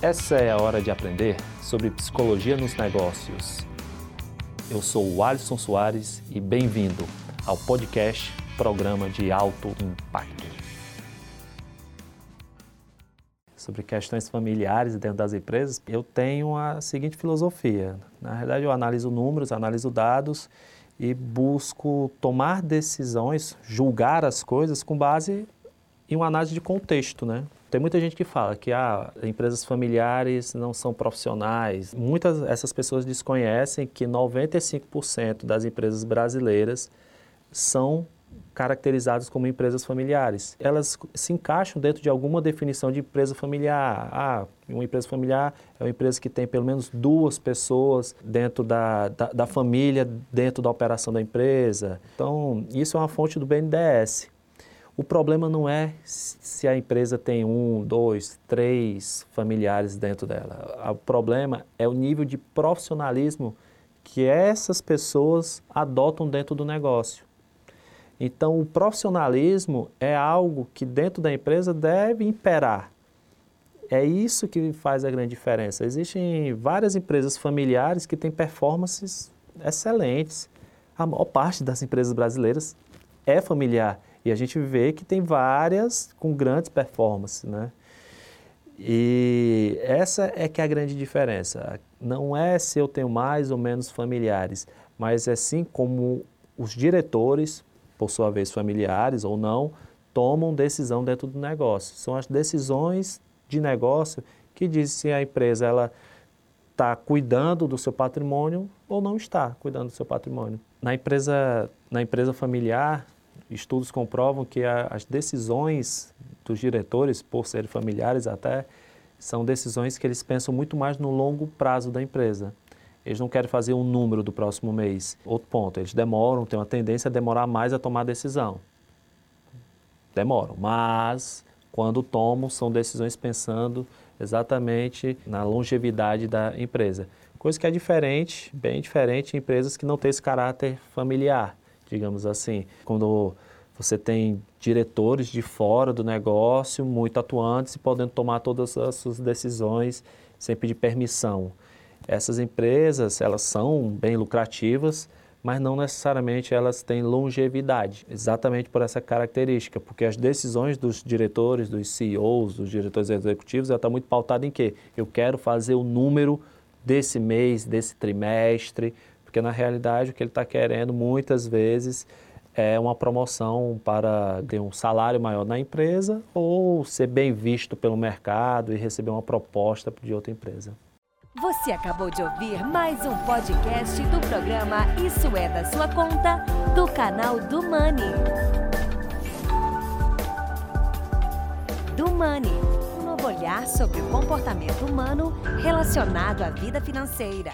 Essa é a hora de aprender sobre psicologia nos negócios. Eu sou o Alisson Soares e bem-vindo ao podcast Programa de Alto Impacto. Sobre questões familiares dentro das empresas, eu tenho a seguinte filosofia. Na verdade, eu analiso números, analiso dados e busco tomar decisões, julgar as coisas com base em uma análise de contexto, né? Tem muita gente que fala que ah, empresas familiares não são profissionais. Muitas essas pessoas desconhecem que 95% das empresas brasileiras são caracterizadas como empresas familiares. Elas se encaixam dentro de alguma definição de empresa familiar. Ah, uma empresa familiar é uma empresa que tem pelo menos duas pessoas dentro da, da, da família, dentro da operação da empresa. Então, isso é uma fonte do BNDES. O problema não é se a empresa tem um, dois, três familiares dentro dela. O problema é o nível de profissionalismo que essas pessoas adotam dentro do negócio. Então, o profissionalismo é algo que dentro da empresa deve imperar. É isso que faz a grande diferença. Existem várias empresas familiares que têm performances excelentes. A maior parte das empresas brasileiras é familiar e a gente vê que tem várias com grandes performances, né? E essa é que é a grande diferença. Não é se eu tenho mais ou menos familiares, mas é sim como os diretores, por sua vez familiares ou não, tomam decisão dentro do negócio. São as decisões de negócio que dizem se a empresa ela está cuidando do seu patrimônio ou não está cuidando do seu patrimônio. Na empresa, na empresa familiar, estudos comprovam que a, as decisões dos diretores, por serem familiares até, são decisões que eles pensam muito mais no longo prazo da empresa. Eles não querem fazer um número do próximo mês. Outro ponto, eles demoram, têm uma tendência a demorar mais a tomar decisão. Demoram, mas quando tomam, são decisões pensando exatamente na longevidade da empresa. Coisa que é diferente, bem diferente em empresas que não têm esse caráter familiar digamos assim. Quando você tem diretores de fora do negócio, muito atuantes e podendo tomar todas as suas decisões sem pedir permissão. Essas empresas, elas são bem lucrativas, mas não necessariamente elas têm longevidade, exatamente por essa característica, porque as decisões dos diretores, dos CEOs, dos diretores executivos, ela está muito pautada em quê? Eu quero fazer o número desse mês, desse trimestre, porque na realidade o que ele está querendo muitas vezes é uma promoção para ter um salário maior na empresa ou ser bem visto pelo mercado e receber uma proposta de outra empresa. Você acabou de ouvir mais um podcast do programa Isso é da Sua Conta, do canal do Money. Do Money, um novo olhar sobre o comportamento humano relacionado à vida financeira.